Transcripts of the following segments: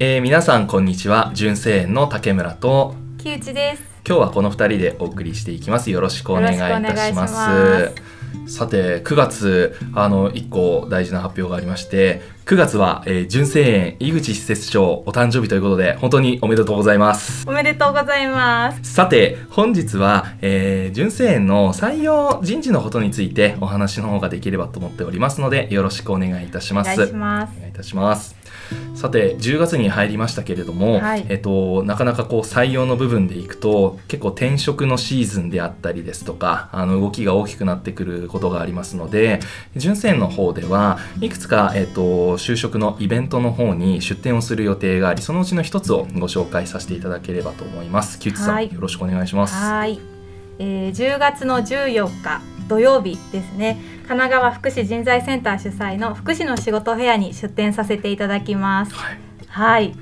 えー、皆さんこんにちは。純正園の竹村と。木内です。今日はこの2人でお送りしていきます。よろしくお願いいたします。さて9月あの1個大事な発表がありまして9月は、えー、純正園井口施設長お誕生日ということで本当におめでとうございます。おめでとうございます。さて本日は、えー、純正園の採用人事のことについてお話の方ができればと思っておりますのでよろしくお願いいたします。お願いいたしますさて10月に入りましたけれども、はい、えっと、なかなかこう採用の部分でいくと結構転職のシーズンであったりですとかあの動きが大きくなってくることがありますので純正の方ではいくつか、えっと、就職のイベントの方に出展をする予定がありそのうちの一つをご紹介させていただければと思います。木内さん、はい、よろしくお願いします。はいえー、10月の14日土曜日ですね神奈川福祉人材センター主催の福祉の仕事フェアに出展させていただきます。はい、はい、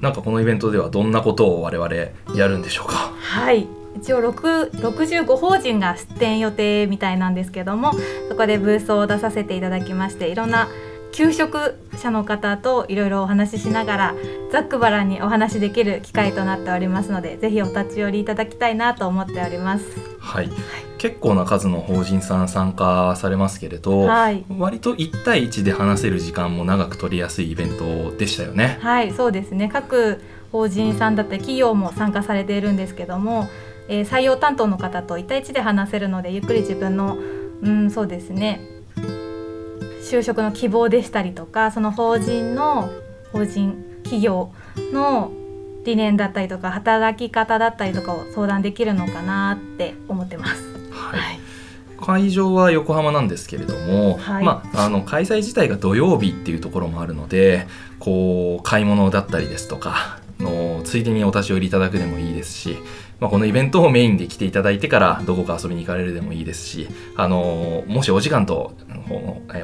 なんかこのイベントではどんなことを我々やるんでしょうか？はい一応65法人が出展予定みたいなんですけどもそこでブースを出させていただきましていろんな求職者の方といろいろお話ししながらざっくばらんにお話しできる機会となっておりますのでぜひお立ち寄りいただきたいなと思っております。はい、はい、結構な数の法人さん参加されますけれど、はい、割と1対1で話せる時間も長く取りやすいイベントでしたよね。はいそうですね各法人さんだったり企業も参加されているんですけども、えー、採用担当の方と1対1で話せるのでゆっくり自分のうんそうですね就職の希望でしたりとかその法人の法人企業の理念だったりとか働き方だったりとかを相談できるのかなって思ってます。はい、はい会場は横浜なんですけれども、はい、まあ、あの開催自体が土曜日っていうところもあるのでこう買い物だったりですとかのついでにお立ち寄りいただくでもいいですしまあ、このイベントをメインで来ていただいてからどこか遊びに行かれるでもいいですし、あのー、もしお時間と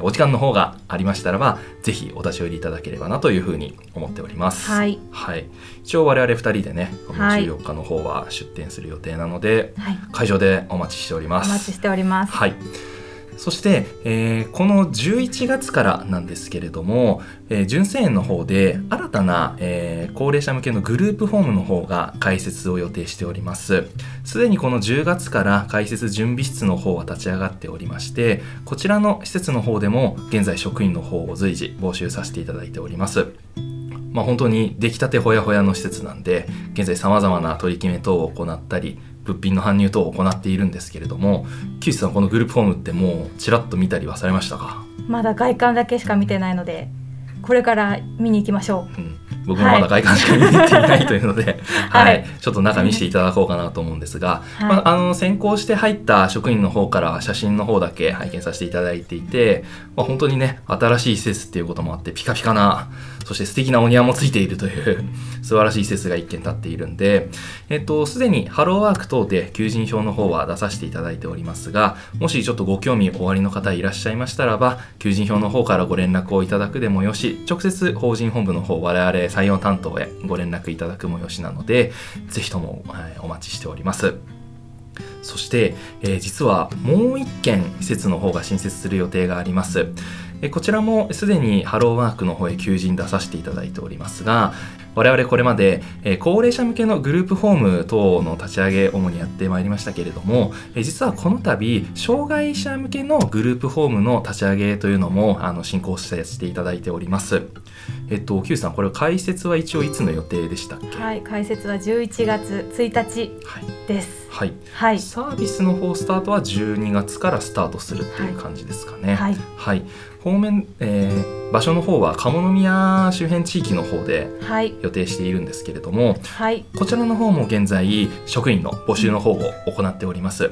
お時間の方がありましたらばぜひお立ち寄りいただければなというふうに思っております。はい、はい、一応我々2人でねこの14日の方は出店する予定なので、はい、会場でお待ちしております。お待ちしております。はいそして、えー、この11月からなんですけれども、えー、純正園の方で新たな、えー、高齢者向けのグループホームの方が開設を予定しております。すでにこの10月から開設準備室の方は立ち上がっておりまして、こちらの施設の方でも現在職員の方を随時募集させていただいております。まあ、本当に出来たてほやほやの施設なんで、現在様々な取り決め等を行ったり、物品の搬入等を行っているんですけれども木内さんこのグループホームってもうちらっと見たりはされましたか？まだ外観だけしか見てないのでこれから見に行きましょう、うん、僕もまだ外観しか見に行っていないというので、はい、はい、ちょっと中見せていただこうかなと思うんですが、はい、まあ、あの先行して入った職員の方から写真の方だけ拝見させていただいていて、まあ、本当にね新しい施設っていうこともあってピカピカなそして素敵なお庭もついているという 素晴らしい施設が一軒立っているんで、えっと、すでにハローワーク等で求人票の方は出させていただいておりますが、もしちょっとご興味おありの方いらっしゃいましたらば、求人票の方からご連絡をいただくでもよし、直接法人本部の方、我々採用担当へご連絡いただくもよしなので、ぜひとも、はい、お待ちしております。そして、えー、実はもう一件施設の方が新設する予定があります。こちらもすでにハローワークの方へ求人出させていただいておりますが、我々これまで、高齢者向けのグループホーム等の立ち上げ主にやってまいりましたけれども、え実はこの度障害者向けのグループホームの立ち上げというのもあの進行させていただいております。えっと、Q さんこれ開設は一応いつの予定でしたっけ？はい開設は11月1日です、はい、はい、サービスの方スタートは12月からスタートするっていう感じですかね。はい、はい、方面、えー、場所の方は鴨宮周辺地域の方で予定しているんですけれども、はい、こちらの方も現在職員の募集の方を行っております。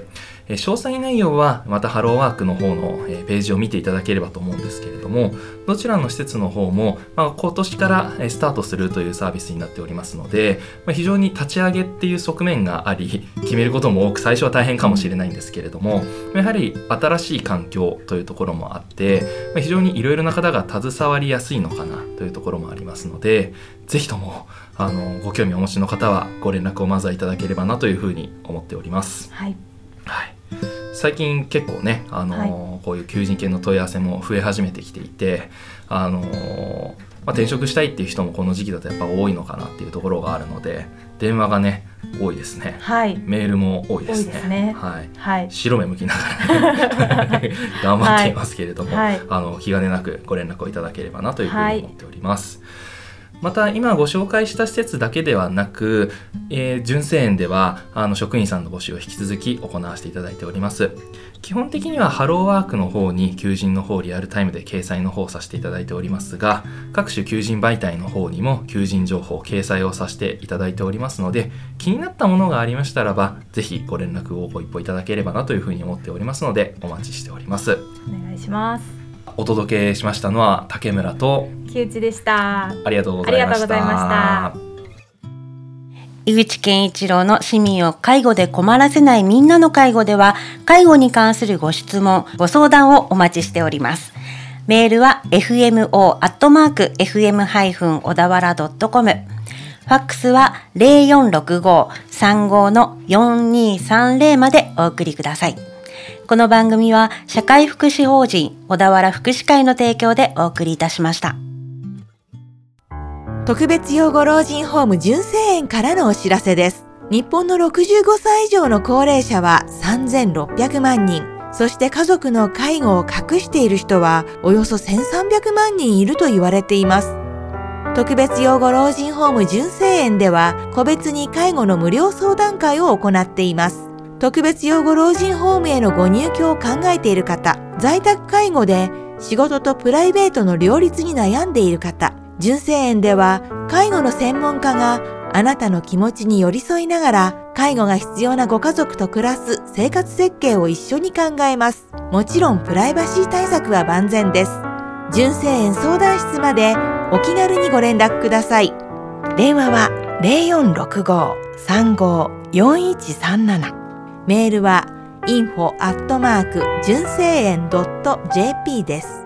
え詳細内容はまたハローワークの方の、えページを見ていただければと思うんですけれどもどちらの施設の方も、まあ、今年からスタートするというサービスになっておりますので、まあ、非常に立ち上げっていう側面があり決めることも多く最初は大変かもしれないんですけれどもやはり新しい環境というところもあって、まあ、非常にいろいろな方が携わりやすいのかなというところもありますのでぜひともあのご興味をお持ちの方はご連絡をまずはいただければなというふうに思っております。はい、はい。最近結構ね、あのーはい、こういう求人系の問い合わせも増え始めてきていて、あのー、まあ、転職したいっていう人もこの時期だとやっぱ多いのかなっていうところがあるので電話がね多いですね、はい、メールも多いですね、ね、はい、はい、白目向きながら、ね、頑張っていますけれども、はい、あの気兼ねなくご連絡をいただければなというふうに思っております。また今ご紹介した施設だけではなく、えー、純正園ではあの職員さんの募集を引き続き行わせていただいております。基本的にはハローワークの方に求人の方リアルタイムで掲載の方をさせていただいておりますが各種求人媒体の方にも求人情報掲載をさせていただいておりますので気になったものがありましたらばぜひご連絡をご一報いただければなというふうに思っておりますのでお待ちしております。お願いします。お届けしましたのは竹村と木内でした。ありがとうございました。井口健一郎の市民を介護で困らせないみんなの介護では介護に関するご質問ご相談をお待ちしております。メールは fmo アットマーク fm 小田原ドットコム。ファックスは0465-35の4230までお送りください。この番組は社会福祉法人小田原福祉会の提供でお送りいたしました。特別養護老人ホーム純正園からのお知らせです。日本の65歳以上の高齢者は3600万人。そして家族の介護を隠している人はおよそ1300万人いると言われています。特別養護老人ホーム純正園では個別に介護の無料相談会を行っています。特別養護老人ホームへのご入居を考えている方、在宅介護で仕事とプライベートの両立に悩んでいる方、純正園では介護の専門家があなたの気持ちに寄り添いながら介護が必要なご家族と暮らす生活設計を一緒に考えます。もちろんプライバシー対策は万全です。純正園相談室までお気軽にご連絡ください。電話は0465-35-4137メールは info@ 純正園 .jp です。